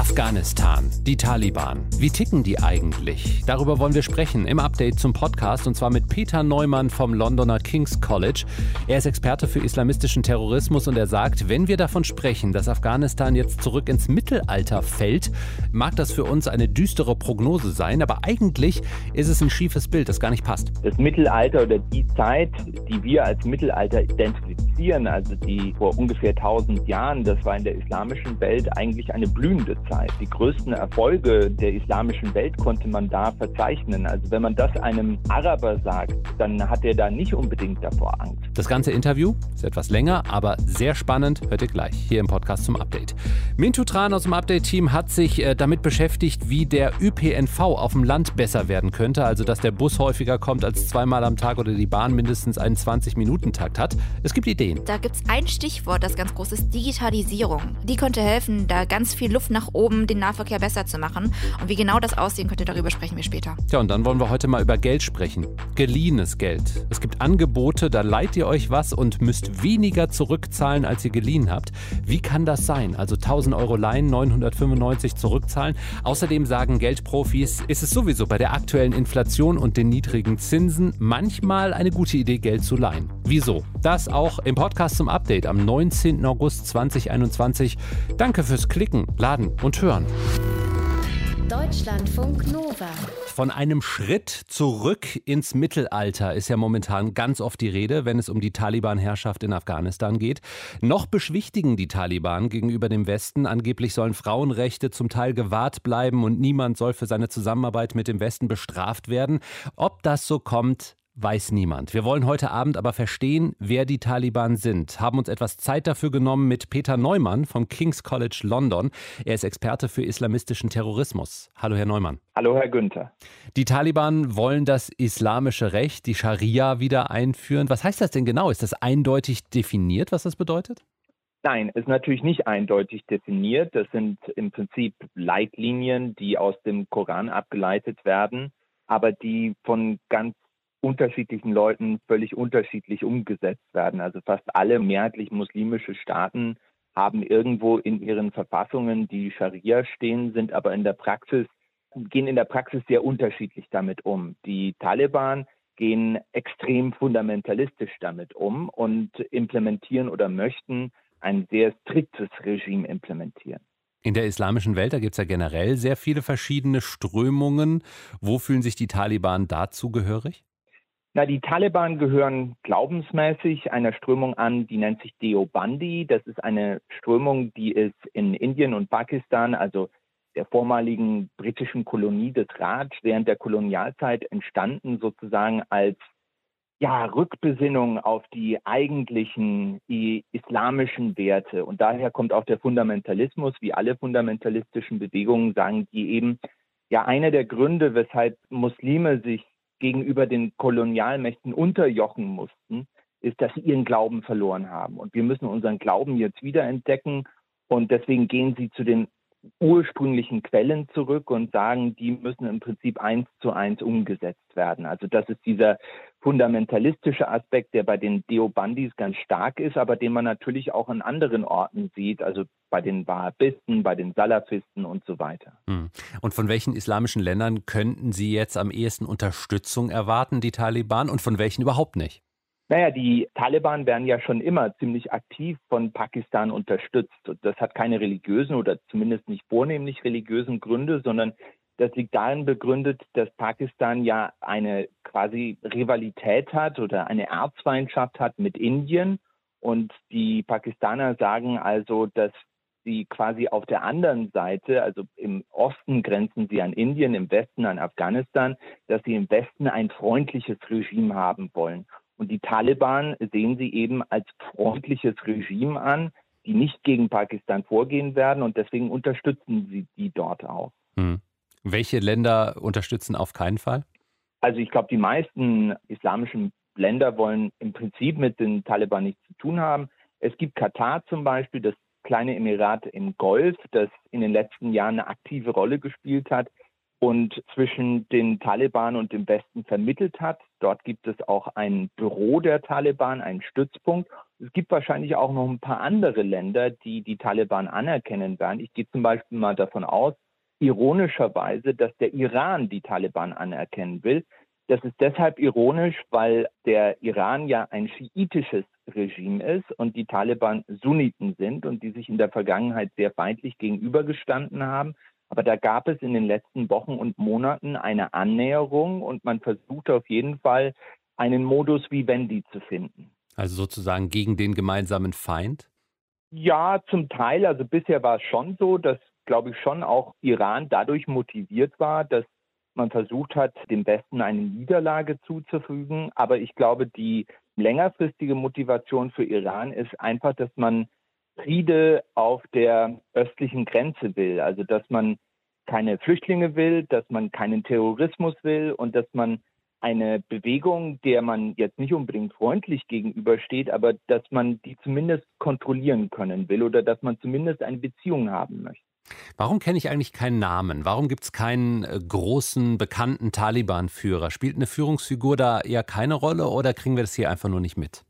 Afghanistan, die Taliban. Wie ticken die eigentlich? Darüber wollen wir sprechen im Update zum Podcast und zwar mit Peter Neumann vom Londoner King's College. Er ist Experte für islamistischen Terrorismus und er sagt, wenn wir davon sprechen, dass Afghanistan jetzt zurück ins Mittelalter fällt, mag das für uns eine düstere Prognose sein, aber eigentlich ist es ein schiefes Bild, das gar nicht passt. Das Mittelalter oder die Zeit, die wir als Mittelalter identifizieren, also die vor ungefähr 1000 Jahren, das war in der islamischen Welt eigentlich eine blühende Zeit. Die größten Erfolge der islamischen Welt konnte man da verzeichnen. Also wenn man das einem Araber sagt, dann hat er da nicht unbedingt davor Angst. Das ganze Interview ist etwas länger, aber sehr spannend. Hört ihr gleich hier im Podcast zum Update. Mintu Tran aus dem Update-Team hat sich äh, damit beschäftigt, wie der ÖPNV auf dem Land besser werden könnte. Also, dass der Bus häufiger kommt als zweimal am Tag oder die Bahn mindestens einen 20-Minuten-Takt hat. Es gibt Ideen. Da gibt es ein Stichwort, das ganz groß ist: Digitalisierung. Die könnte helfen, da ganz viel Luft nach oben den Nahverkehr besser zu machen. Und wie genau das aussehen könnte, darüber sprechen wir später. Ja, und dann wollen wir heute mal über Geld sprechen. Geliehenes Geld. Es gibt Angebote, da leiht ihr euch was und müsst weniger zurückzahlen, als ihr geliehen habt. Wie kann das sein? Also 1000 Euro leihen, 995 zurückzahlen. Außerdem sagen Geldprofis, ist es sowieso bei der aktuellen Inflation und den niedrigen Zinsen manchmal eine gute Idee, Geld zu leihen. Wieso? Das auch im Podcast zum Update am 19. August 2021. Danke fürs Klicken, Laden und Hören. Deutschlandfunk Nova. Von einem Schritt zurück ins Mittelalter ist ja momentan ganz oft die Rede, wenn es um die Taliban-Herrschaft in Afghanistan geht. Noch beschwichtigen die Taliban gegenüber dem Westen. Angeblich sollen Frauenrechte zum Teil gewahrt bleiben und niemand soll für seine Zusammenarbeit mit dem Westen bestraft werden. Ob das so kommt, weiß niemand. Wir wollen heute Abend aber verstehen, wer die Taliban sind. Haben uns etwas Zeit dafür genommen mit Peter Neumann vom King's College London. Er ist Experte für islamistischen Terrorismus. Hallo, Herr Neumann. Hallo, Herr Günther. Die Taliban wollen das islamische Recht, die Scharia, wieder einführen. Was heißt das denn genau? Ist das eindeutig definiert, was das bedeutet? Nein, ist natürlich nicht eindeutig definiert. Das sind im Prinzip Leitlinien, die aus dem Koran abgeleitet werden, aber die von ganz unterschiedlichen Leuten völlig unterschiedlich umgesetzt werden. Also fast alle mehrheitlich muslimische Staaten haben irgendwo in ihren Verfassungen die Scharia stehen, sind aber in der Praxis, gehen in der Praxis sehr unterschiedlich damit um. Die Taliban gehen extrem fundamentalistisch damit um und implementieren oder möchten ein sehr striktes Regime implementieren. In der islamischen Welt, da gibt es ja generell sehr viele verschiedene Strömungen. Wo fühlen sich die Taliban dazu gehörig? Na, die Taliban gehören glaubensmäßig einer Strömung an, die nennt sich Deobandi. Das ist eine Strömung, die ist in Indien und Pakistan, also der vormaligen britischen Kolonie des Raj, während der Kolonialzeit entstanden, sozusagen als ja, Rückbesinnung auf die eigentlichen die islamischen Werte. Und daher kommt auch der Fundamentalismus, wie alle fundamentalistischen Bewegungen sagen, die eben ja einer der Gründe, weshalb Muslime sich gegenüber den Kolonialmächten unterjochen mussten, ist, dass sie ihren Glauben verloren haben. Und wir müssen unseren Glauben jetzt wiederentdecken. Und deswegen gehen sie zu den ursprünglichen Quellen zurück und sagen, die müssen im Prinzip eins zu eins umgesetzt werden. Also das ist dieser fundamentalistische Aspekt, der bei den Deobandis ganz stark ist, aber den man natürlich auch an anderen Orten sieht, also bei den Wahhabisten, bei den Salafisten und so weiter. Hm. Und von welchen islamischen Ländern könnten Sie jetzt am ehesten Unterstützung erwarten, die Taliban, und von welchen überhaupt nicht? Naja, die Taliban werden ja schon immer ziemlich aktiv von Pakistan unterstützt. Und das hat keine religiösen oder zumindest nicht vornehmlich religiösen Gründe, sondern das liegt darin begründet, dass Pakistan ja eine quasi Rivalität hat oder eine Erzfeindschaft hat mit Indien. Und die Pakistaner sagen also, dass sie quasi auf der anderen Seite, also im Osten grenzen sie an Indien, im Westen an Afghanistan, dass sie im Westen ein freundliches Regime haben wollen. Und die Taliban sehen sie eben als freundliches Regime an, die nicht gegen Pakistan vorgehen werden und deswegen unterstützen sie die dort auch. Hm. Welche Länder unterstützen auf keinen Fall? Also ich glaube, die meisten islamischen Länder wollen im Prinzip mit den Taliban nichts zu tun haben. Es gibt Katar zum Beispiel, das kleine Emirat im Golf, das in den letzten Jahren eine aktive Rolle gespielt hat und zwischen den Taliban und dem Westen vermittelt hat. Dort gibt es auch ein Büro der Taliban, einen Stützpunkt. Es gibt wahrscheinlich auch noch ein paar andere Länder, die die Taliban anerkennen werden. Ich gehe zum Beispiel mal davon aus, ironischerweise, dass der Iran die Taliban anerkennen will. Das ist deshalb ironisch, weil der Iran ja ein schiitisches Regime ist und die Taliban Sunniten sind und die sich in der Vergangenheit sehr feindlich gegenübergestanden haben. Aber da gab es in den letzten Wochen und Monaten eine Annäherung und man versucht auf jeden Fall einen Modus Vivendi zu finden. Also sozusagen gegen den gemeinsamen Feind? Ja, zum Teil. Also bisher war es schon so, dass, glaube ich, schon auch Iran dadurch motiviert war, dass man versucht hat, dem Westen eine Niederlage zuzufügen. Aber ich glaube, die längerfristige Motivation für Iran ist einfach, dass man Friede auf der östlichen Grenze will. Also dass man keine Flüchtlinge will, dass man keinen Terrorismus will und dass man eine Bewegung, der man jetzt nicht unbedingt freundlich gegenübersteht, aber dass man die zumindest kontrollieren können will oder dass man zumindest eine Beziehung haben möchte. Warum kenne ich eigentlich keinen Namen? Warum gibt es keinen äh, großen, bekannten Taliban-Führer? Spielt eine Führungsfigur da eher keine Rolle oder kriegen wir das hier einfach nur nicht mit?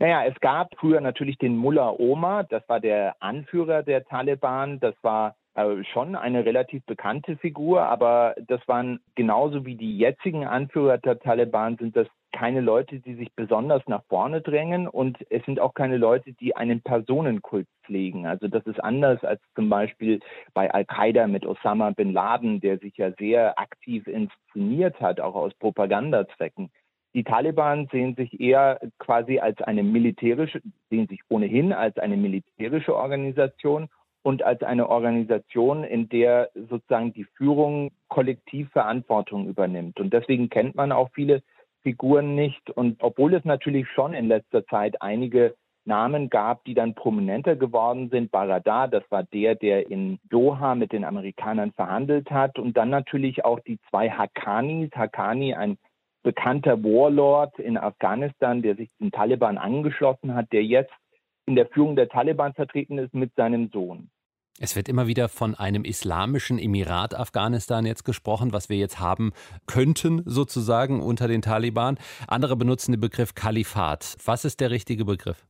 Naja, es gab früher natürlich den Mullah Omar, das war der Anführer der Taliban, das war äh, schon eine relativ bekannte Figur, aber das waren genauso wie die jetzigen Anführer der Taliban sind das keine Leute, die sich besonders nach vorne drängen und es sind auch keine Leute, die einen Personenkult pflegen. Also das ist anders als zum Beispiel bei Al-Qaida mit Osama bin Laden, der sich ja sehr aktiv inszeniert hat, auch aus Propagandazwecken. Die Taliban sehen sich eher quasi als eine militärische, sehen sich ohnehin als eine militärische Organisation und als eine Organisation, in der sozusagen die Führung kollektiv Verantwortung übernimmt. Und deswegen kennt man auch viele Figuren nicht. Und obwohl es natürlich schon in letzter Zeit einige Namen gab, die dann prominenter geworden sind. Baradar, das war der, der in Doha mit den Amerikanern verhandelt hat. Und dann natürlich auch die zwei Hakanis. Hakani, ein bekannter Warlord in Afghanistan, der sich den Taliban angeschlossen hat, der jetzt in der Führung der Taliban vertreten ist mit seinem Sohn. Es wird immer wieder von einem islamischen Emirat Afghanistan jetzt gesprochen, was wir jetzt haben könnten, sozusagen unter den Taliban. Andere benutzen den Begriff Kalifat. Was ist der richtige Begriff?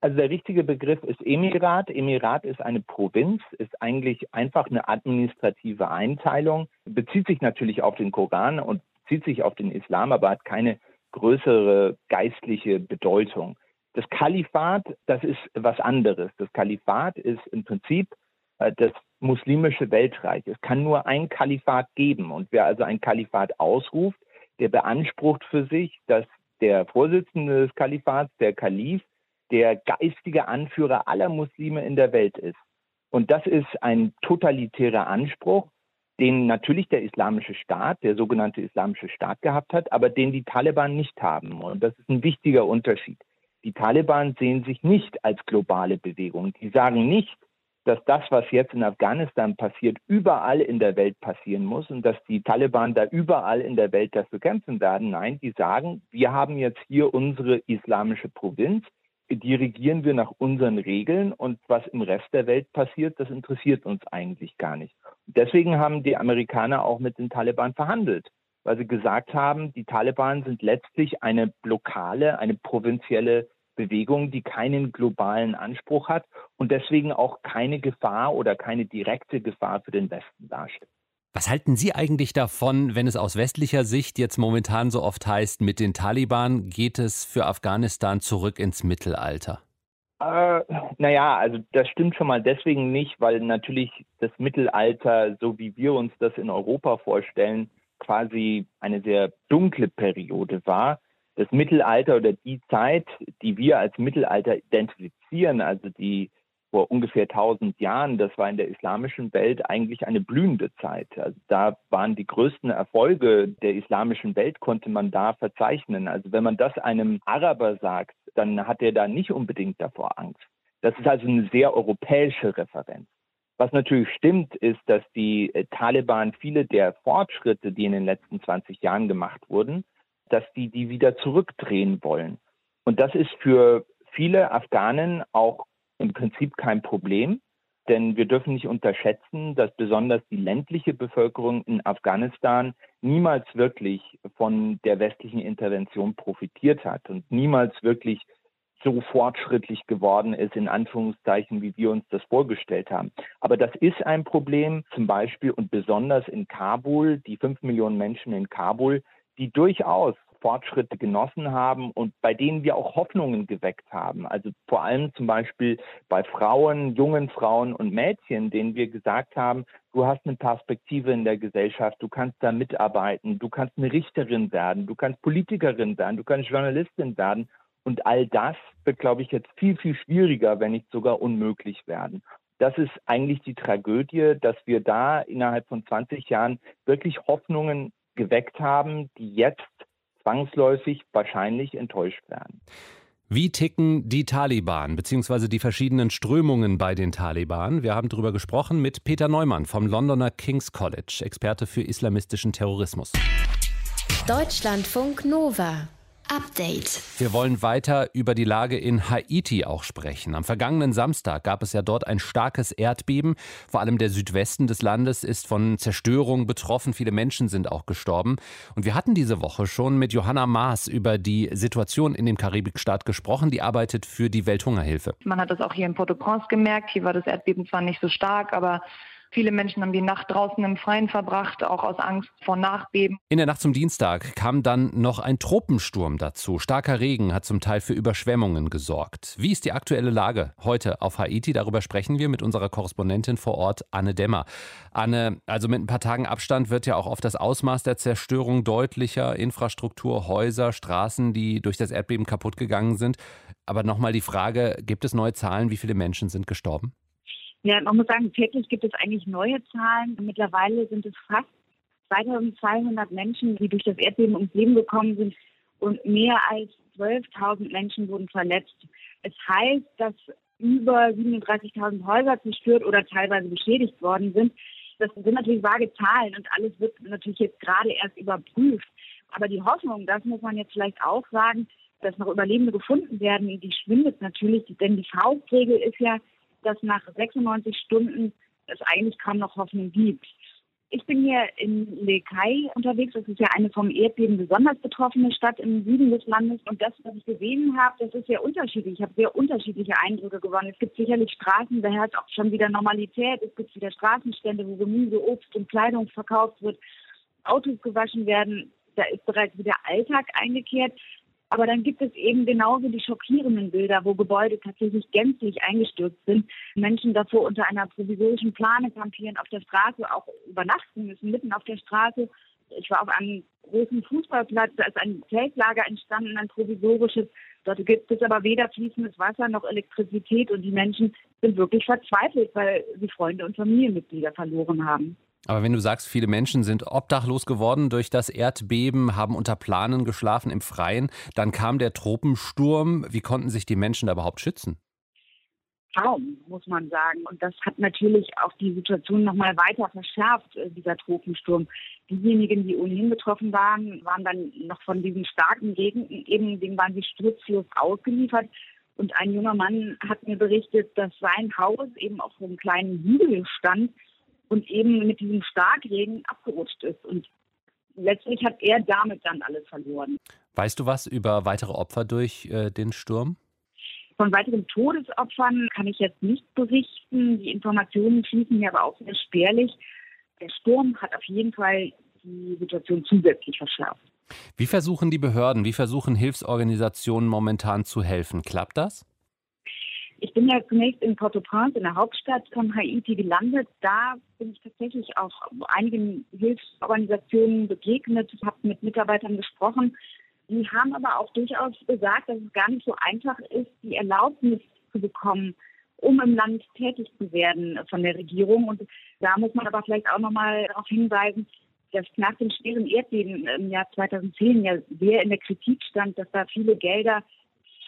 Also der richtige Begriff ist Emirat. Emirat ist eine Provinz, ist eigentlich einfach eine administrative Einteilung, bezieht sich natürlich auf den Koran und bezieht sich auf den Islam, aber hat keine größere geistliche Bedeutung. Das Kalifat, das ist was anderes. Das Kalifat ist im Prinzip äh, das muslimische Weltreich. Es kann nur ein Kalifat geben. Und wer also ein Kalifat ausruft, der beansprucht für sich, dass der Vorsitzende des Kalifats, der Kalif, der geistige Anführer aller Muslime in der Welt ist. Und das ist ein totalitärer Anspruch, den natürlich der islamische Staat, der sogenannte islamische Staat gehabt hat, aber den die Taliban nicht haben. Und das ist ein wichtiger Unterschied. Die Taliban sehen sich nicht als globale Bewegung. Die sagen nicht, dass das, was jetzt in Afghanistan passiert, überall in der Welt passieren muss und dass die Taliban da überall in der Welt dafür kämpfen werden. Nein, die sagen, wir haben jetzt hier unsere islamische Provinz, die regieren wir nach unseren Regeln und was im Rest der Welt passiert, das interessiert uns eigentlich gar nicht. Deswegen haben die Amerikaner auch mit den Taliban verhandelt, weil sie gesagt haben, die Taliban sind letztlich eine lokale, eine provinzielle Bewegung, die keinen globalen Anspruch hat und deswegen auch keine Gefahr oder keine direkte Gefahr für den Westen darstellt. Was halten Sie eigentlich davon, wenn es aus westlicher Sicht jetzt momentan so oft heißt, mit den Taliban geht es für Afghanistan zurück ins Mittelalter? Äh, naja, also das stimmt schon mal deswegen nicht, weil natürlich das Mittelalter, so wie wir uns das in Europa vorstellen, quasi eine sehr dunkle Periode war das Mittelalter oder die Zeit, die wir als Mittelalter identifizieren, also die vor ungefähr 1000 Jahren, das war in der islamischen Welt eigentlich eine blühende Zeit. Also da waren die größten Erfolge der islamischen Welt, konnte man da verzeichnen. Also wenn man das einem Araber sagt, dann hat er da nicht unbedingt davor Angst. Das ist also eine sehr europäische Referenz. Was natürlich stimmt, ist, dass die äh, Taliban viele der Fortschritte, die in den letzten 20 Jahren gemacht wurden, dass die die wieder zurückdrehen wollen. Und das ist für viele Afghanen auch im Prinzip kein Problem, Denn wir dürfen nicht unterschätzen, dass besonders die ländliche Bevölkerung in Afghanistan niemals wirklich von der westlichen Intervention profitiert hat und niemals wirklich so fortschrittlich geworden ist, in Anführungszeichen, wie wir uns das vorgestellt haben. Aber das ist ein Problem, zum Beispiel und besonders in Kabul, die fünf Millionen Menschen in Kabul, die durchaus Fortschritte genossen haben und bei denen wir auch Hoffnungen geweckt haben. Also vor allem zum Beispiel bei Frauen, jungen Frauen und Mädchen, denen wir gesagt haben, du hast eine Perspektive in der Gesellschaft, du kannst da mitarbeiten, du kannst eine Richterin werden, du kannst Politikerin werden, du kannst Journalistin werden. Und all das wird, glaube ich, jetzt viel, viel schwieriger, wenn nicht sogar unmöglich werden. Das ist eigentlich die Tragödie, dass wir da innerhalb von 20 Jahren wirklich Hoffnungen geweckt haben, die jetzt zwangsläufig wahrscheinlich enttäuscht werden. Wie ticken die Taliban bzw. die verschiedenen Strömungen bei den Taliban? Wir haben darüber gesprochen mit Peter Neumann vom Londoner King's College, Experte für islamistischen Terrorismus. Deutschlandfunk Nova Update. Wir wollen weiter über die Lage in Haiti auch sprechen. Am vergangenen Samstag gab es ja dort ein starkes Erdbeben. Vor allem der Südwesten des Landes ist von Zerstörung betroffen. Viele Menschen sind auch gestorben. Und wir hatten diese Woche schon mit Johanna Maas über die Situation in dem Karibikstaat gesprochen. Die arbeitet für die Welthungerhilfe. Man hat das auch hier in Port-au-Prince gemerkt. Hier war das Erdbeben zwar nicht so stark, aber Viele Menschen haben die Nacht draußen im Freien verbracht, auch aus Angst vor Nachbeben. In der Nacht zum Dienstag kam dann noch ein Tropensturm dazu. Starker Regen hat zum Teil für Überschwemmungen gesorgt. Wie ist die aktuelle Lage heute auf Haiti? Darüber sprechen wir mit unserer Korrespondentin vor Ort, Anne Demmer. Anne, also mit ein paar Tagen Abstand wird ja auch oft das Ausmaß der Zerstörung deutlicher. Infrastruktur, Häuser, Straßen, die durch das Erdbeben kaputt gegangen sind. Aber nochmal die Frage, gibt es neue Zahlen? Wie viele Menschen sind gestorben? Ja, man muss sagen, täglich gibt es eigentlich neue Zahlen. Mittlerweile sind es fast 2200 Menschen, die durch das Erdbeben ums Leben gekommen sind und mehr als 12.000 Menschen wurden verletzt. Es heißt, dass über 37.000 Häuser zerstört oder teilweise beschädigt worden sind. Das sind natürlich vage Zahlen und alles wird natürlich jetzt gerade erst überprüft. Aber die Hoffnung, das muss man jetzt vielleicht auch sagen, dass noch Überlebende gefunden werden, die schwindet natürlich, denn die Faustregel ist ja, dass nach 96 Stunden es eigentlich kaum noch Hoffnung gibt. Ich bin hier in Lekai unterwegs. Das ist ja eine vom Erdbeben besonders betroffene Stadt im Süden des Landes. Und das, was ich gesehen habe, das ist sehr unterschiedlich. Ich habe sehr unterschiedliche Eindrücke gewonnen. Es gibt sicherlich Straßen, da herrscht auch schon wieder Normalität. Es gibt wieder Straßenstände, wo Gemüse, Obst und Kleidung verkauft wird, Autos gewaschen werden. Da ist bereits wieder Alltag eingekehrt. Aber dann gibt es eben genauso die schockierenden Bilder, wo Gebäude tatsächlich gänzlich eingestürzt sind. Menschen davor unter einer provisorischen Plane kampieren, auf der Straße auch übernachten müssen, mitten auf der Straße. Ich war auf einem großen Fußballplatz, da ist ein Zeltlager entstanden, ein provisorisches. Dort gibt es aber weder fließendes Wasser noch Elektrizität und die Menschen sind wirklich verzweifelt, weil sie Freunde und Familienmitglieder verloren haben. Aber wenn du sagst, viele Menschen sind obdachlos geworden durch das Erdbeben, haben unter Planen geschlafen im Freien, dann kam der Tropensturm. Wie konnten sich die Menschen da überhaupt schützen? Kaum, muss man sagen. Und das hat natürlich auch die Situation nochmal weiter verschärft, äh, dieser Tropensturm. Diejenigen, die ohnehin betroffen waren, waren dann noch von diesem starken Regen, eben dem waren sie stützlos ausgeliefert. Und ein junger Mann hat mir berichtet, dass sein Haus eben auf einem kleinen Hügel stand, und eben mit diesem Starkregen abgerutscht ist. Und letztlich hat er damit dann alles verloren. Weißt du was über weitere Opfer durch äh, den Sturm? Von weiteren Todesopfern kann ich jetzt nicht berichten. Die Informationen fließen mir aber auch sehr spärlich. Der Sturm hat auf jeden Fall die Situation zusätzlich verschärft. Wie versuchen die Behörden, wie versuchen Hilfsorganisationen momentan zu helfen? Klappt das? Ich bin ja zunächst in Port-au-Prince, in der Hauptstadt von Haiti, gelandet. Da bin ich tatsächlich auch einigen Hilfsorganisationen begegnet, habe mit Mitarbeitern gesprochen. Die haben aber auch durchaus gesagt, dass es gar nicht so einfach ist, die Erlaubnis zu bekommen, um im Land tätig zu werden von der Regierung. Und da muss man aber vielleicht auch nochmal darauf hinweisen, dass nach dem schweren Erdbeben im Jahr 2010 ja sehr in der Kritik stand, dass da viele Gelder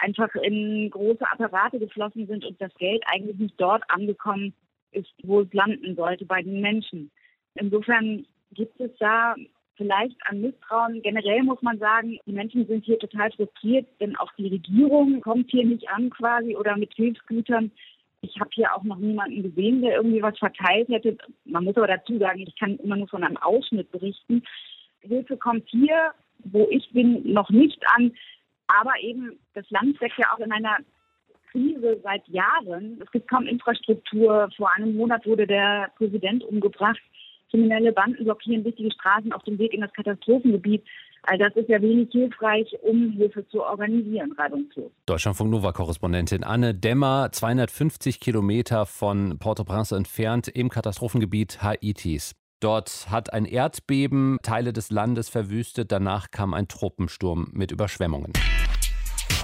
einfach in große Apparate geflossen sind und das Geld eigentlich nicht dort angekommen ist, wo es landen sollte, bei den Menschen. Insofern gibt es da vielleicht an Misstrauen. Generell muss man sagen, die Menschen sind hier total frustriert, denn auch die Regierung kommt hier nicht an quasi oder mit Hilfsgütern. Ich habe hier auch noch niemanden gesehen, der irgendwie was verteilt hätte. Man muss aber dazu sagen, ich kann immer nur von einem Ausschnitt berichten. Hilfe kommt hier, wo ich bin, noch nicht an. Aber eben, das Land steckt ja auch in einer Krise seit Jahren. Es gibt kaum Infrastruktur. Vor einem Monat wurde der Präsident umgebracht. Kriminelle Banden blockieren wichtige Straßen auf dem Weg in das Katastrophengebiet. All das ist ja wenig hilfreich, um Hilfe zu organisieren, reibungslos. Deutschlandfunk Nova-Korrespondentin Anne Dämmer, 250 Kilometer von Port-au-Prince entfernt im Katastrophengebiet Haitis. Dort hat ein Erdbeben Teile des Landes verwüstet. Danach kam ein Truppensturm mit Überschwemmungen.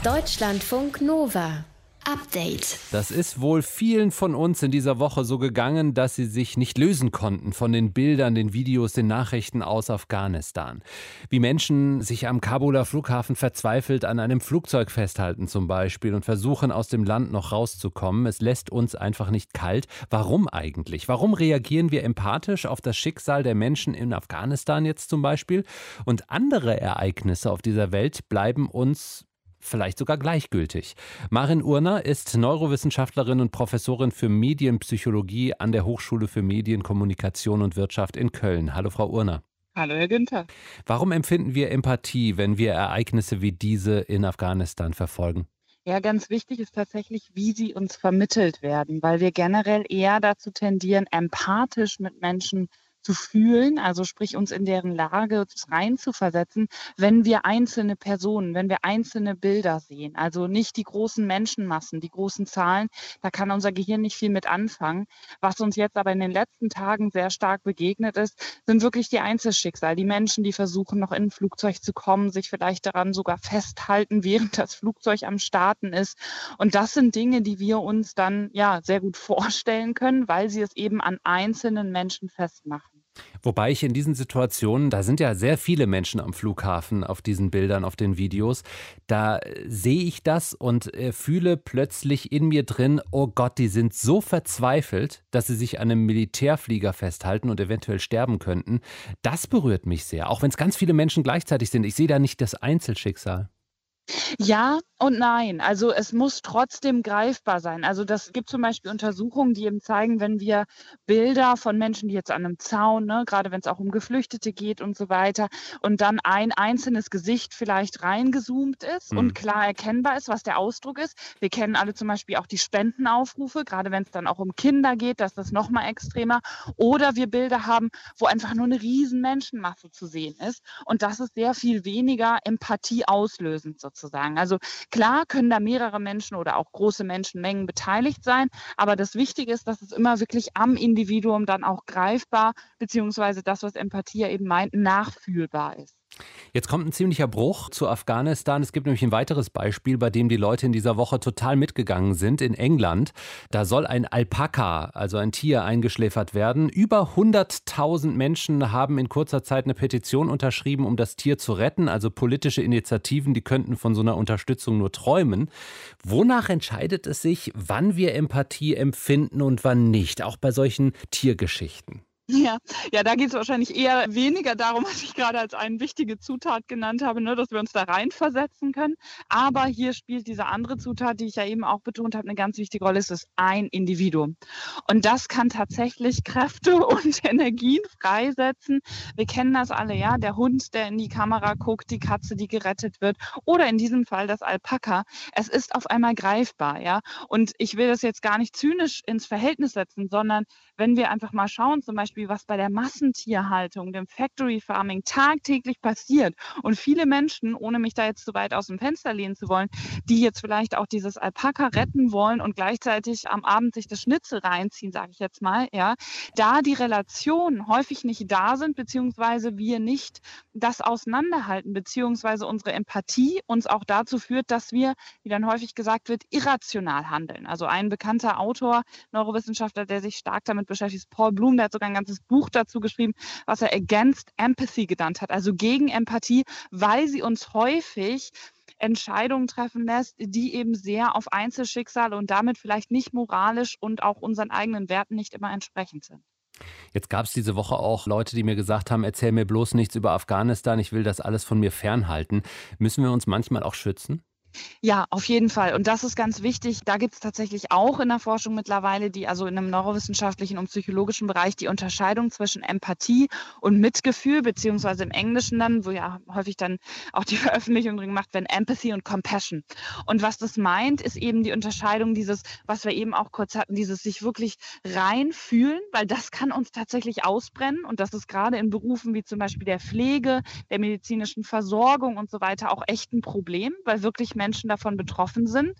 Deutschlandfunk Nova. Update. Das ist wohl vielen von uns in dieser Woche so gegangen, dass sie sich nicht lösen konnten von den Bildern, den Videos, den Nachrichten aus Afghanistan. Wie Menschen sich am Kabuler Flughafen verzweifelt an einem Flugzeug festhalten zum Beispiel und versuchen aus dem Land noch rauszukommen. Es lässt uns einfach nicht kalt. Warum eigentlich? Warum reagieren wir empathisch auf das Schicksal der Menschen in Afghanistan jetzt zum Beispiel? Und andere Ereignisse auf dieser Welt bleiben uns vielleicht sogar gleichgültig. Marin Urner ist Neurowissenschaftlerin und Professorin für Medienpsychologie an der Hochschule für Medien, Kommunikation und Wirtschaft in Köln. Hallo, Frau Urner. Hallo, Herr Günther. Warum empfinden wir Empathie, wenn wir Ereignisse wie diese in Afghanistan verfolgen? Ja, ganz wichtig ist tatsächlich, wie sie uns vermittelt werden, weil wir generell eher dazu tendieren, empathisch mit Menschen zu fühlen, also sprich uns in deren Lage reinzuversetzen, wenn wir einzelne Personen, wenn wir einzelne Bilder sehen. Also nicht die großen Menschenmassen, die großen Zahlen, da kann unser Gehirn nicht viel mit anfangen. Was uns jetzt aber in den letzten Tagen sehr stark begegnet ist, sind wirklich die Einzelschicksal, die Menschen, die versuchen, noch in ein Flugzeug zu kommen, sich vielleicht daran sogar festhalten, während das Flugzeug am Starten ist. Und das sind Dinge, die wir uns dann ja sehr gut vorstellen können, weil sie es eben an einzelnen Menschen festmachen. Wobei ich in diesen Situationen, da sind ja sehr viele Menschen am Flughafen auf diesen Bildern, auf den Videos, da sehe ich das und äh, fühle plötzlich in mir drin, oh Gott, die sind so verzweifelt, dass sie sich an einem Militärflieger festhalten und eventuell sterben könnten. Das berührt mich sehr, auch wenn es ganz viele Menschen gleichzeitig sind. Ich sehe da nicht das Einzelschicksal. Ja und nein. Also es muss trotzdem greifbar sein. Also das gibt zum Beispiel Untersuchungen, die eben zeigen, wenn wir Bilder von Menschen, die jetzt an einem Zaun, ne, gerade wenn es auch um Geflüchtete geht und so weiter, und dann ein einzelnes Gesicht vielleicht reingezoomt ist mhm. und klar erkennbar ist, was der Ausdruck ist. Wir kennen alle zum Beispiel auch die Spendenaufrufe, gerade wenn es dann auch um Kinder geht, dass das nochmal extremer. Oder wir Bilder haben, wo einfach nur eine riesen Menschenmasse zu sehen ist. Und das ist sehr viel weniger Empathie auslösend sozusagen sozusagen. Also klar können da mehrere Menschen oder auch große Menschenmengen beteiligt sein, aber das Wichtige ist, dass es immer wirklich am Individuum dann auch greifbar, beziehungsweise das, was Empathie ja eben meint, nachfühlbar ist. Jetzt kommt ein ziemlicher Bruch zu Afghanistan. Es gibt nämlich ein weiteres Beispiel, bei dem die Leute in dieser Woche total mitgegangen sind. In England, da soll ein Alpaka, also ein Tier, eingeschläfert werden. Über 100.000 Menschen haben in kurzer Zeit eine Petition unterschrieben, um das Tier zu retten. Also politische Initiativen, die könnten von so einer Unterstützung nur träumen. Wonach entscheidet es sich, wann wir Empathie empfinden und wann nicht? Auch bei solchen Tiergeschichten. Ja, ja, da geht es wahrscheinlich eher weniger darum, was ich gerade als eine wichtige Zutat genannt habe, ne, dass wir uns da reinversetzen können. Aber hier spielt diese andere Zutat, die ich ja eben auch betont habe, eine ganz wichtige Rolle. Es ist ein Individuum. Und das kann tatsächlich Kräfte und Energien freisetzen. Wir kennen das alle, ja. Der Hund, der in die Kamera guckt, die Katze, die gerettet wird. Oder in diesem Fall das Alpaka. Es ist auf einmal greifbar, ja. Und ich will das jetzt gar nicht zynisch ins Verhältnis setzen, sondern wenn wir einfach mal schauen, zum Beispiel, was bei der Massentierhaltung, dem Factory Farming tagtäglich passiert und viele Menschen, ohne mich da jetzt zu weit aus dem Fenster lehnen zu wollen, die jetzt vielleicht auch dieses Alpaka retten wollen und gleichzeitig am Abend sich das Schnitzel reinziehen, sage ich jetzt mal, ja, da die Relationen häufig nicht da sind, beziehungsweise wir nicht das auseinanderhalten, beziehungsweise unsere Empathie uns auch dazu führt, dass wir, wie dann häufig gesagt wird, irrational handeln. Also ein bekannter Autor, Neurowissenschaftler, der sich stark damit beschäftigt, ist Paul Bloom, der hat sogar ein ganzes Buch dazu geschrieben, was er Against Empathy genannt hat, also gegen Empathie, weil sie uns häufig Entscheidungen treffen lässt, die eben sehr auf Einzelschicksale und damit vielleicht nicht moralisch und auch unseren eigenen Werten nicht immer entsprechend sind. Jetzt gab es diese Woche auch Leute, die mir gesagt haben, erzähl mir bloß nichts über Afghanistan, ich will das alles von mir fernhalten. Müssen wir uns manchmal auch schützen? Ja, auf jeden Fall. Und das ist ganz wichtig. Da gibt es tatsächlich auch in der Forschung mittlerweile, die also in einem neurowissenschaftlichen und psychologischen Bereich die Unterscheidung zwischen Empathie und Mitgefühl, beziehungsweise im Englischen dann, wo ja häufig dann auch die Veröffentlichung drin gemacht werden, Empathy und Compassion. Und was das meint, ist eben die Unterscheidung dieses, was wir eben auch kurz hatten, dieses sich wirklich reinfühlen, weil das kann uns tatsächlich ausbrennen. Und das ist gerade in Berufen wie zum Beispiel der Pflege, der medizinischen Versorgung und so weiter auch echt ein Problem, weil wirklich Menschen davon betroffen sind.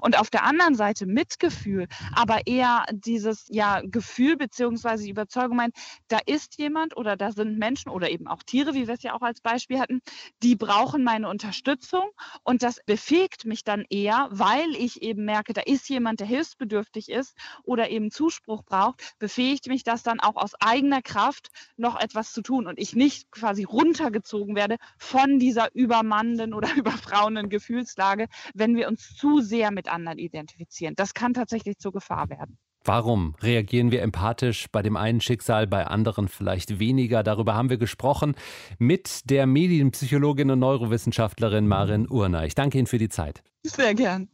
Und auf der anderen Seite Mitgefühl, aber eher dieses ja, Gefühl die Überzeugung meint, da ist jemand oder da sind Menschen oder eben auch Tiere, wie wir es ja auch als Beispiel hatten, die brauchen meine Unterstützung und das befähigt mich dann eher, weil ich eben merke, da ist jemand, der hilfsbedürftig ist oder eben Zuspruch braucht, befähigt mich das dann auch aus eigener Kraft noch etwas zu tun und ich nicht quasi runtergezogen werde von dieser übermannenden oder überfrauenden Gefühlslage Frage, wenn wir uns zu sehr mit anderen identifizieren. Das kann tatsächlich zur Gefahr werden. Warum reagieren wir empathisch bei dem einen Schicksal, bei anderen vielleicht weniger? Darüber haben wir gesprochen mit der Medienpsychologin und Neurowissenschaftlerin Marin Urner. Ich danke Ihnen für die Zeit. Sehr gern.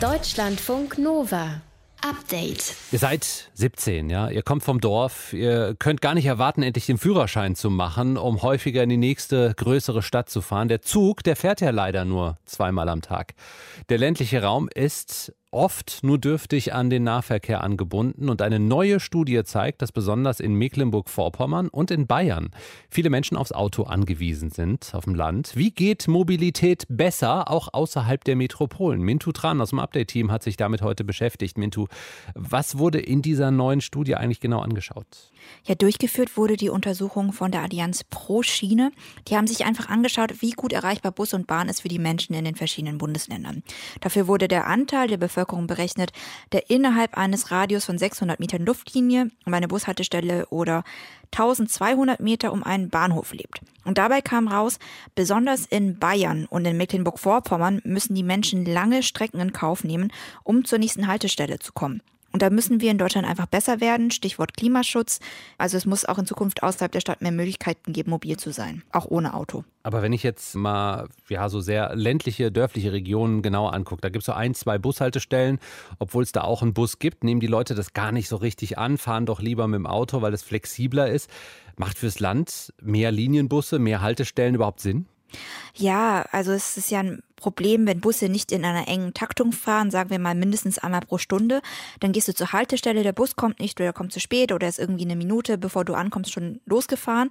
Deutschlandfunk Nova. Update. Ihr seid 17, ja. Ihr kommt vom Dorf. Ihr könnt gar nicht erwarten, endlich den Führerschein zu machen, um häufiger in die nächste größere Stadt zu fahren. Der Zug, der fährt ja leider nur zweimal am Tag. Der ländliche Raum ist oft nur dürftig an den Nahverkehr angebunden und eine neue Studie zeigt, dass besonders in Mecklenburg-Vorpommern und in Bayern viele Menschen aufs Auto angewiesen sind auf dem Land. Wie geht Mobilität besser auch außerhalb der Metropolen? Mintu Tran aus dem Update-Team hat sich damit heute beschäftigt. Mintu, was wurde in dieser neuen Studie eigentlich genau angeschaut? Ja, durchgeführt wurde die Untersuchung von der Allianz Pro Schiene. Die haben sich einfach angeschaut, wie gut erreichbar Bus und Bahn ist für die Menschen in den verschiedenen Bundesländern. Dafür wurde der Anteil der Bevölkerung berechnet, der innerhalb eines Radius von 600 Metern Luftlinie um eine Bushaltestelle oder 1200 Meter um einen Bahnhof lebt. Und dabei kam raus, besonders in Bayern und in Mecklenburg-Vorpommern müssen die Menschen lange Strecken in Kauf nehmen, um zur nächsten Haltestelle zu kommen. Und da müssen wir in Deutschland einfach besser werden. Stichwort Klimaschutz. Also es muss auch in Zukunft außerhalb der Stadt mehr Möglichkeiten geben, mobil zu sein, auch ohne Auto. Aber wenn ich jetzt mal ja so sehr ländliche, dörfliche Regionen genauer angucke, da gibt es so ein, zwei Bushaltestellen, obwohl es da auch einen Bus gibt, nehmen die Leute das gar nicht so richtig an, fahren doch lieber mit dem Auto, weil es flexibler ist. Macht fürs Land mehr Linienbusse, mehr Haltestellen überhaupt Sinn? Ja, also es ist ja ein Problem, wenn Busse nicht in einer engen Taktung fahren, sagen wir mal mindestens einmal pro Stunde, dann gehst du zur Haltestelle, der Bus kommt nicht oder kommt zu spät oder ist irgendwie eine Minute, bevor du ankommst, schon losgefahren.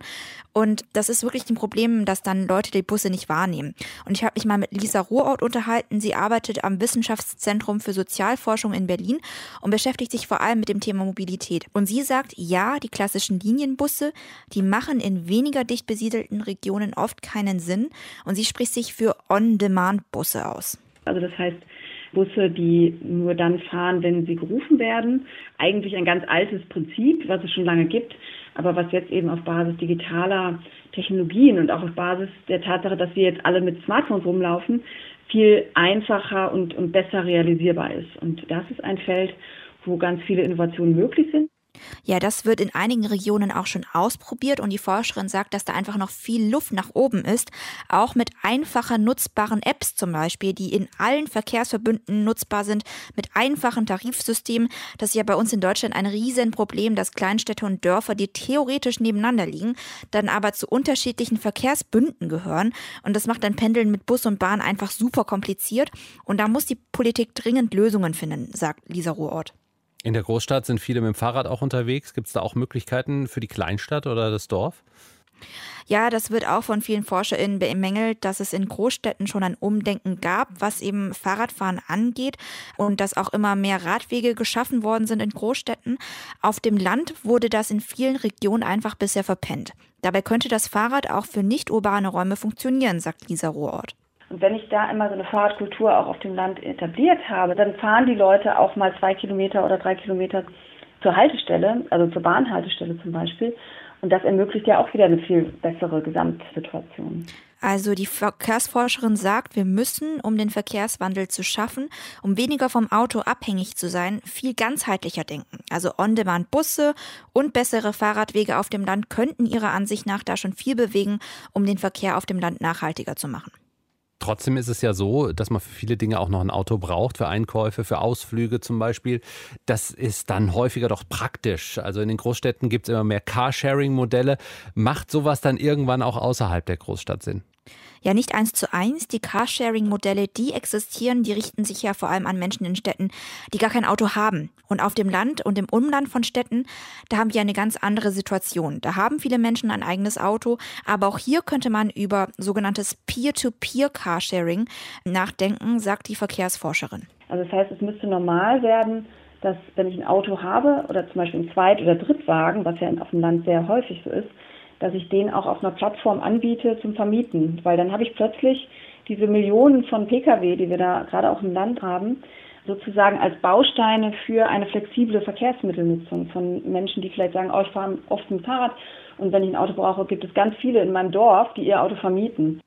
Und das ist wirklich ein Problem, dass dann Leute die Busse nicht wahrnehmen. Und ich habe mich mal mit Lisa Ruhrort unterhalten. Sie arbeitet am Wissenschaftszentrum für Sozialforschung in Berlin und beschäftigt sich vor allem mit dem Thema Mobilität. Und sie sagt, ja, die klassischen Linienbusse, die machen in weniger dicht besiedelten Regionen oft keinen Sinn. Und sie spricht sich für On-Demand Busse aus? Also das heißt, Busse, die nur dann fahren, wenn sie gerufen werden. Eigentlich ein ganz altes Prinzip, was es schon lange gibt, aber was jetzt eben auf Basis digitaler Technologien und auch auf Basis der Tatsache, dass wir jetzt alle mit Smartphones rumlaufen, viel einfacher und, und besser realisierbar ist. Und das ist ein Feld, wo ganz viele Innovationen möglich sind. Ja, das wird in einigen Regionen auch schon ausprobiert und die Forscherin sagt, dass da einfach noch viel Luft nach oben ist, auch mit einfacher nutzbaren Apps zum Beispiel, die in allen Verkehrsverbünden nutzbar sind, mit einfachen Tarifsystemen. Das ist ja bei uns in Deutschland ein Riesenproblem, dass Kleinstädte und Dörfer, die theoretisch nebeneinander liegen, dann aber zu unterschiedlichen Verkehrsbünden gehören und das macht dann Pendeln mit Bus und Bahn einfach super kompliziert und da muss die Politik dringend Lösungen finden, sagt Lisa Ruhrort. In der Großstadt sind viele mit dem Fahrrad auch unterwegs. Gibt es da auch Möglichkeiten für die Kleinstadt oder das Dorf? Ja, das wird auch von vielen ForscherInnen bemängelt, dass es in Großstädten schon ein Umdenken gab, was eben Fahrradfahren angeht und dass auch immer mehr Radwege geschaffen worden sind in Großstädten. Auf dem Land wurde das in vielen Regionen einfach bisher verpennt. Dabei könnte das Fahrrad auch für nicht urbane Räume funktionieren, sagt Lisa Rohrt. Und wenn ich da immer so eine Fahrradkultur auch auf dem Land etabliert habe, dann fahren die Leute auch mal zwei Kilometer oder drei Kilometer zur Haltestelle, also zur Bahnhaltestelle zum Beispiel. Und das ermöglicht ja auch wieder eine viel bessere Gesamtsituation. Also die Verkehrsforscherin sagt, wir müssen, um den Verkehrswandel zu schaffen, um weniger vom Auto abhängig zu sein, viel ganzheitlicher denken. Also On-Demand-Busse und bessere Fahrradwege auf dem Land könnten ihrer Ansicht nach da schon viel bewegen, um den Verkehr auf dem Land nachhaltiger zu machen. Trotzdem ist es ja so, dass man für viele Dinge auch noch ein Auto braucht, für Einkäufe, für Ausflüge zum Beispiel. Das ist dann häufiger doch praktisch. Also in den Großstädten gibt es immer mehr Carsharing-Modelle. Macht sowas dann irgendwann auch außerhalb der Großstadt Sinn? Ja, nicht eins zu eins. Die Carsharing-Modelle, die existieren, die richten sich ja vor allem an Menschen in Städten, die gar kein Auto haben. Und auf dem Land und im Umland von Städten, da haben wir eine ganz andere Situation. Da haben viele Menschen ein eigenes Auto, aber auch hier könnte man über sogenanntes Peer-to-Peer-Carsharing nachdenken, sagt die Verkehrsforscherin. Also das heißt, es müsste normal werden, dass wenn ich ein Auto habe oder zum Beispiel einen Zweit- oder Drittwagen, was ja auf dem Land sehr häufig so ist, dass ich den auch auf einer Plattform anbiete zum Vermieten. Weil dann habe ich plötzlich diese Millionen von Pkw, die wir da gerade auch im Land haben, sozusagen als Bausteine für eine flexible Verkehrsmittelnutzung von Menschen, die vielleicht sagen, oh, ich fahre oft mit Fahrrad und wenn ich ein Auto brauche, gibt es ganz viele in meinem Dorf, die ihr Auto vermieten.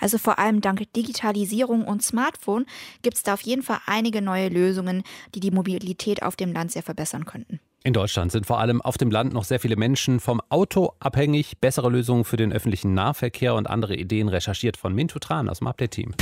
Also vor allem dank Digitalisierung und Smartphone gibt es da auf jeden Fall einige neue Lösungen, die die Mobilität auf dem Land sehr verbessern könnten. In Deutschland sind vor allem auf dem Land noch sehr viele Menschen vom Auto abhängig. Bessere Lösungen für den öffentlichen Nahverkehr und andere Ideen recherchiert von Mintu Tran aus dem Update-Team.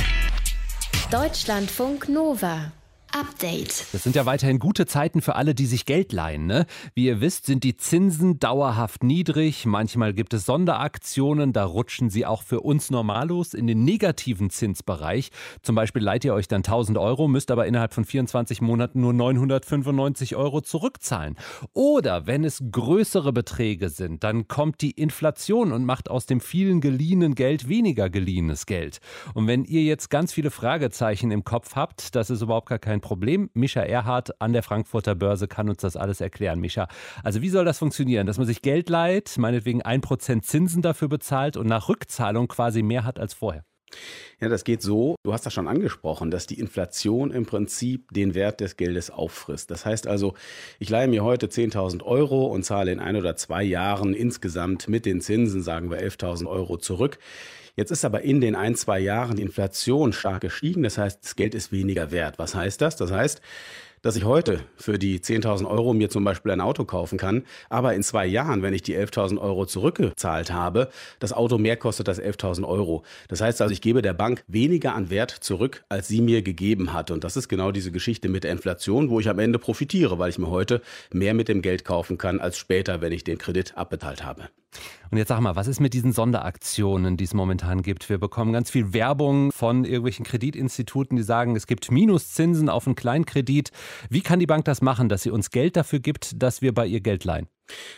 Deutschlandfunk Nova. Update. Das sind ja weiterhin gute Zeiten für alle, die sich Geld leihen. Ne? Wie ihr wisst, sind die Zinsen dauerhaft niedrig. Manchmal gibt es Sonderaktionen, da rutschen sie auch für uns normallos in den negativen Zinsbereich. Zum Beispiel leiht ihr euch dann 1000 Euro, müsst aber innerhalb von 24 Monaten nur 995 Euro zurückzahlen. Oder wenn es größere Beträge sind, dann kommt die Inflation und macht aus dem vielen geliehenen Geld weniger geliehenes Geld. Und wenn ihr jetzt ganz viele Fragezeichen im Kopf habt, das ist überhaupt gar kein Problem. Mischa Erhardt an der Frankfurter Börse kann uns das alles erklären. Mischa, also wie soll das funktionieren? Dass man sich Geld leiht, meinetwegen 1% Zinsen dafür bezahlt und nach Rückzahlung quasi mehr hat als vorher? Ja, das geht so, du hast das schon angesprochen, dass die Inflation im Prinzip den Wert des Geldes auffrisst. Das heißt also, ich leihe mir heute 10.000 Euro und zahle in ein oder zwei Jahren insgesamt mit den Zinsen, sagen wir 11.000 Euro zurück. Jetzt ist aber in den ein, zwei Jahren die Inflation stark gestiegen. Das heißt, das Geld ist weniger wert. Was heißt das? Das heißt, dass ich heute für die 10.000 Euro mir zum Beispiel ein Auto kaufen kann, aber in zwei Jahren, wenn ich die 11.000 Euro zurückgezahlt habe, das Auto mehr kostet als 11.000 Euro. Das heißt also, ich gebe der Bank weniger an Wert zurück, als sie mir gegeben hat. Und das ist genau diese Geschichte mit der Inflation, wo ich am Ende profitiere, weil ich mir heute mehr mit dem Geld kaufen kann, als später, wenn ich den Kredit abbezahlt habe. Und jetzt sag mal, was ist mit diesen Sonderaktionen, die es momentan gibt? Wir bekommen ganz viel Werbung von irgendwelchen Kreditinstituten, die sagen, es gibt Minuszinsen auf einen Kleinkredit. Wie kann die Bank das machen, dass sie uns Geld dafür gibt, dass wir bei ihr Geld leihen?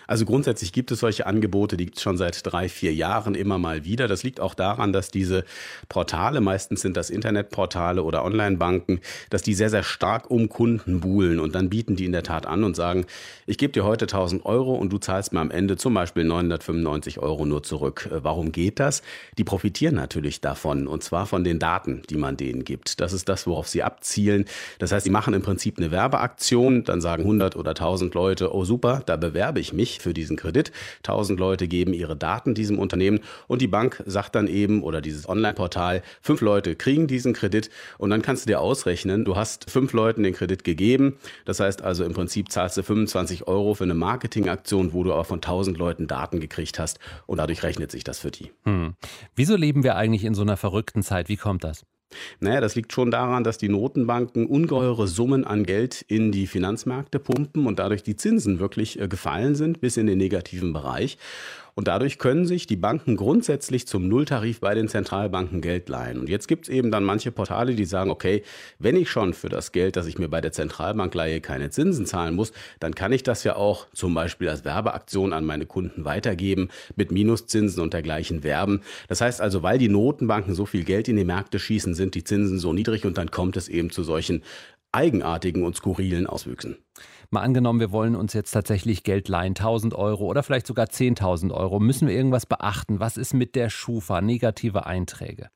Also grundsätzlich gibt es solche Angebote, die gibt es schon seit drei, vier Jahren immer mal wieder. Das liegt auch daran, dass diese Portale, meistens sind das Internetportale oder Online-Banken, dass die sehr, sehr stark um Kunden buhlen und dann bieten die in der Tat an und sagen, ich gebe dir heute 1000 Euro und du zahlst mir am Ende zum Beispiel 995 Euro nur zurück. Äh, warum geht das? Die profitieren natürlich davon und zwar von den Daten, die man denen gibt. Das ist das, worauf sie abzielen. Das heißt, sie machen im Prinzip eine Werbeaktion, dann sagen 100 oder 1000 Leute, oh super, da bewerbe bewerbe ich mich für diesen Kredit. Tausend Leute geben ihre Daten diesem Unternehmen und die Bank sagt dann eben oder dieses Online-Portal, fünf Leute kriegen diesen Kredit und dann kannst du dir ausrechnen, du hast fünf Leuten den Kredit gegeben. Das heißt also im Prinzip zahlst du 25 Euro für eine Marketingaktion, wo du aber von tausend Leuten Daten gekriegt hast und dadurch rechnet sich das für die. Hm. Wieso leben wir eigentlich in so einer verrückten Zeit? Wie kommt das? Naja, das liegt schon daran, dass die Notenbanken ungeheure Summen an Geld in die Finanzmärkte pumpen und dadurch die Zinsen wirklich äh, gefallen sind bis in den negativen Bereich. Und dadurch können sich die Banken grundsätzlich zum Nulltarif bei den Zentralbanken Geld leihen. Und jetzt gibt es eben dann manche Portale, die sagen, okay, wenn ich schon für das Geld, das ich mir bei der Zentralbank leihe, keine Zinsen zahlen muss, dann kann ich das ja auch zum Beispiel als Werbeaktion an meine Kunden weitergeben, mit Minuszinsen und dergleichen werben. Das heißt also, weil die Notenbanken so viel Geld in die Märkte schießen, sind die Zinsen so niedrig und dann kommt es eben zu solchen eigenartigen und skurrilen Auswüchsen. Mal angenommen, wir wollen uns jetzt tatsächlich Geld leihen, 1000 Euro oder vielleicht sogar 10.000 Euro. Müssen wir irgendwas beachten? Was ist mit der Schufa? Negative Einträge?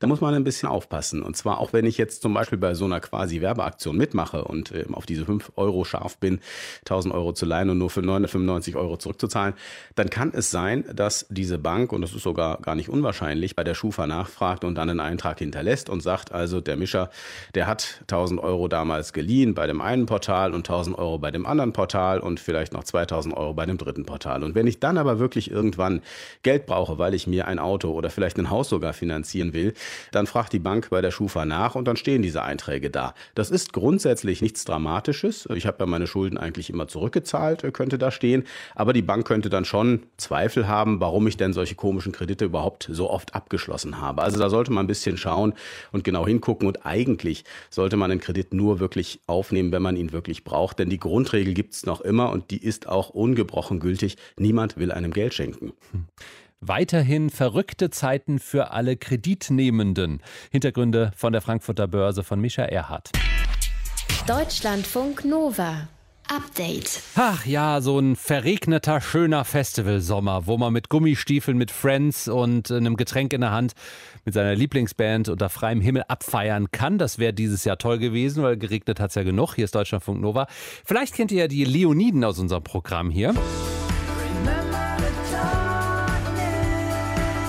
Da muss man ein bisschen aufpassen. Und zwar auch, wenn ich jetzt zum Beispiel bei so einer quasi Werbeaktion mitmache und äh, auf diese 5 Euro scharf bin, 1000 Euro zu leihen und nur für 995 Euro zurückzuzahlen, dann kann es sein, dass diese Bank, und das ist sogar gar nicht unwahrscheinlich, bei der Schufa nachfragt und dann einen Eintrag hinterlässt und sagt, also der Mischer, der hat 1000 Euro damals damals geliehen bei dem einen Portal und 1000 Euro bei dem anderen Portal und vielleicht noch 2000 Euro bei dem dritten Portal. Und wenn ich dann aber wirklich irgendwann Geld brauche, weil ich mir ein Auto oder vielleicht ein Haus sogar finanzieren will, dann fragt die Bank bei der Schufa nach und dann stehen diese Einträge da. Das ist grundsätzlich nichts Dramatisches. Ich habe ja meine Schulden eigentlich immer zurückgezahlt, könnte da stehen. Aber die Bank könnte dann schon Zweifel haben, warum ich denn solche komischen Kredite überhaupt so oft abgeschlossen habe. Also da sollte man ein bisschen schauen und genau hingucken. Und eigentlich sollte man einen Kredit nur wirklich aufnehmen, wenn man ihn wirklich braucht. Denn die Grundregel gibt es noch immer und die ist auch ungebrochen gültig. Niemand will einem Geld schenken. Hm. Weiterhin verrückte Zeiten für alle Kreditnehmenden. Hintergründe von der Frankfurter Börse von Mischa Erhardt. Deutschlandfunk Nova. Update. Ach ja, so ein verregneter, schöner Festivalsommer, wo man mit Gummistiefeln, mit Friends und einem Getränk in der Hand mit seiner Lieblingsband unter freiem Himmel abfeiern kann. Das wäre dieses Jahr toll gewesen, weil geregnet hat es ja genug. Hier ist Deutschlandfunk Nova. Vielleicht kennt ihr ja die Leoniden aus unserem Programm hier.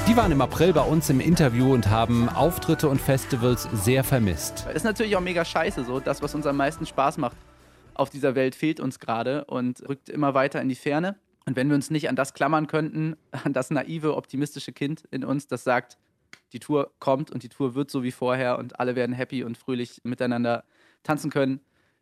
Die waren im April bei uns im Interview und haben Auftritte und Festivals sehr vermisst. Ist natürlich auch mega scheiße, so das, was uns am meisten Spaß macht auf dieser Welt fehlt uns gerade und rückt immer weiter in die Ferne. Und wenn wir uns nicht an das klammern könnten, an das naive, optimistische Kind in uns, das sagt, die Tour kommt und die Tour wird so wie vorher und alle werden happy und fröhlich miteinander tanzen können,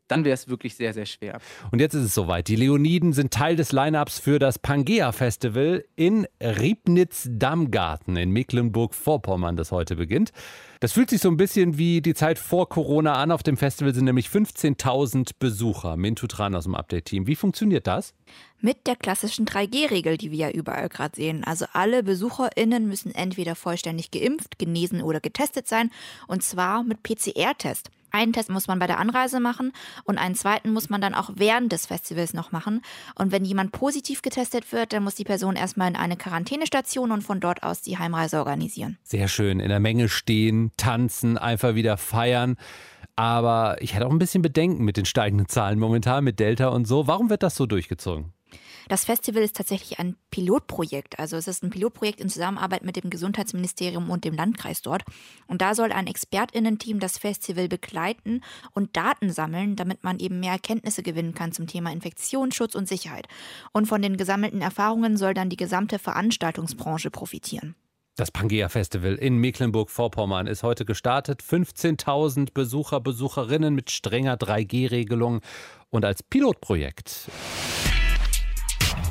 dann wäre es wirklich sehr, sehr schwer. Und jetzt ist es soweit. Die Leoniden sind Teil des Line-Ups für das Pangea Festival in Riebnitz-Dammgarten in Mecklenburg-Vorpommern, das heute beginnt. Das fühlt sich so ein bisschen wie die Zeit vor Corona an. Auf dem Festival sind nämlich 15.000 Besucher. Mintu Tran aus dem Update-Team. Wie funktioniert das? Mit der klassischen 3G-Regel, die wir ja überall gerade sehen. Also alle BesucherInnen müssen entweder vollständig geimpft, genesen oder getestet sein. Und zwar mit PCR-Test. Einen Test muss man bei der Anreise machen und einen zweiten muss man dann auch während des Festivals noch machen. Und wenn jemand positiv getestet wird, dann muss die Person erstmal in eine Quarantänestation und von dort aus die Heimreise organisieren. Sehr schön. In der Menge stehen, tanzen, einfach wieder feiern. Aber ich hatte auch ein bisschen Bedenken mit den steigenden Zahlen momentan, mit Delta und so. Warum wird das so durchgezogen? Das Festival ist tatsächlich ein Pilotprojekt. Also es ist ein Pilotprojekt in Zusammenarbeit mit dem Gesundheitsministerium und dem Landkreis dort. Und da soll ein Expertinnen-Team das Festival begleiten und Daten sammeln, damit man eben mehr Erkenntnisse gewinnen kann zum Thema Infektionsschutz und Sicherheit. Und von den gesammelten Erfahrungen soll dann die gesamte Veranstaltungsbranche profitieren. Das Pangea Festival in Mecklenburg-Vorpommern ist heute gestartet. 15.000 Besucher, Besucherinnen mit strenger 3G-Regelung und als Pilotprojekt.